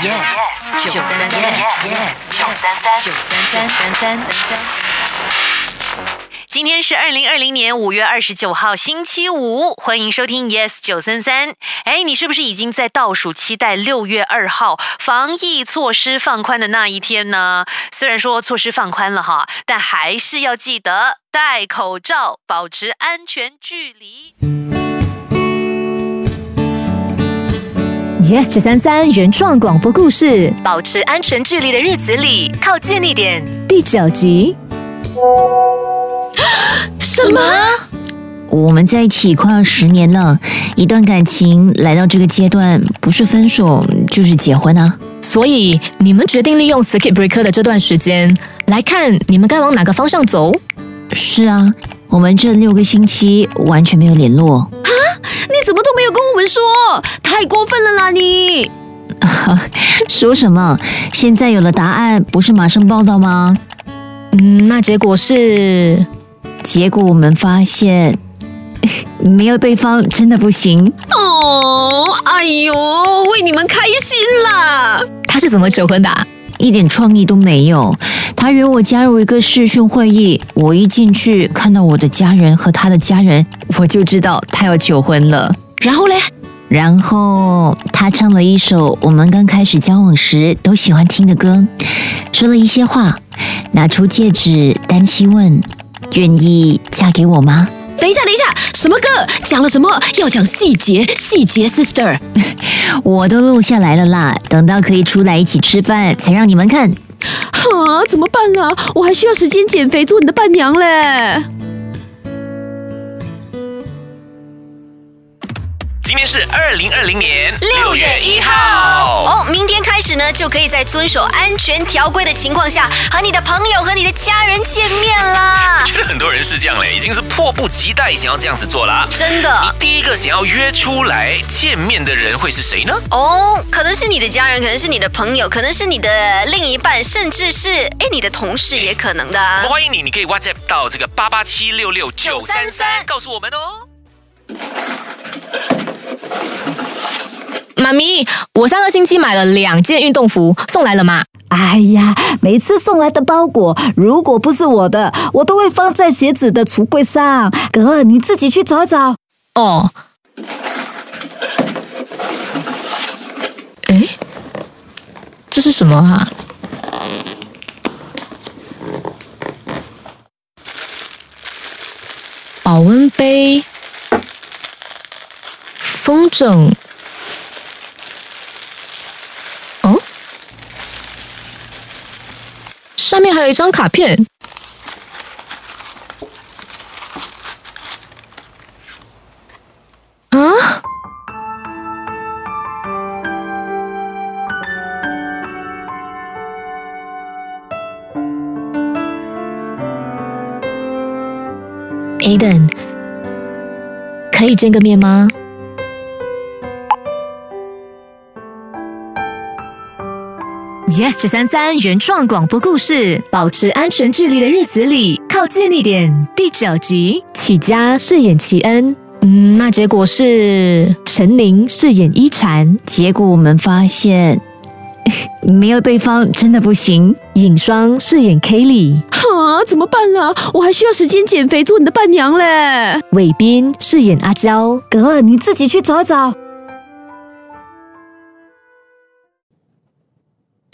yes 九三三九三三九三三三三。今天是二零二零年五月二十九号，星期五，欢迎收听 Yes 九三三。哎，你是不是已经在倒数期待六月二号防疫措施放宽的那一天呢？虽然说措施放宽了哈，但还是要记得戴口罩，保持安全距离。Yes 九三三原创广播故事保持安全距离的日子里，靠近一点。第九集。什么？我们在一起快要十年了，一段感情来到这个阶段，不是分手就是结婚啊。所以你们决定利用 circuit breaker 的这段时间来看你们该往哪个方向走？是啊，我们这六个星期完全没有联络。啊你怎么都没有跟我们说？太过分了啦你！说什么？现在有了答案，不是马上报道吗？嗯，那结果是结果我们发现，没有对方真的不行。哦，哎呦，为你们开心啦！他是怎么求婚的啊、一点创意都没有。他约我加入一个视讯会议，我一进去看到我的家人和他的家人，我就知道他要求婚了。然后嘞，然后他唱了一首我们刚开始交往时都喜欢听的歌，说了一些话，拿出戒指，单膝问：“愿意嫁给我吗等一下，等一下，什么歌？讲了什么？要讲细节，细节，sister。”我都录下来了啦，等到可以出来一起吃饭才让你们看。啊，怎么办啊？我还需要时间减肥做你的伴娘嘞。今天是二零二零年六月一号哦，明天开始呢，就可以在遵守安全条规的情况下，和你的朋友和你的家人见面啦。觉得很多人是这样嘞，已经是迫不及待想要这样子做啦。真的你第一个想要约出来见面的人会是谁呢？哦，可能是你的家人，可能是你的朋友，可能是你的另一半，甚至是哎你的同事也可能的。欢迎你，你可以 WhatsApp 到这个八八七六六九三三，告诉我们哦。妈咪，我上个星期买了两件运动服，送来了吗？哎呀，每次送来的包裹，如果不是我的，我都会放在鞋子的橱柜上。哥，你自己去找找。哦。诶，这是什么啊？保温杯、风筝。哦，上面还有一张卡片。啊？Aden，可以见个面吗？Yes 九三三原创广播故事，保持安全距离的日子里，靠近一点。第九集，启佳饰演齐恩，嗯，那结果是陈宁饰演一禅，结果我们发现，没有对方真的不行。尹双饰演 Kelly，啊，怎么办啊？我还需要时间减肥做你的伴娘嘞。伟斌饰演阿娇，哥，你自己去找找。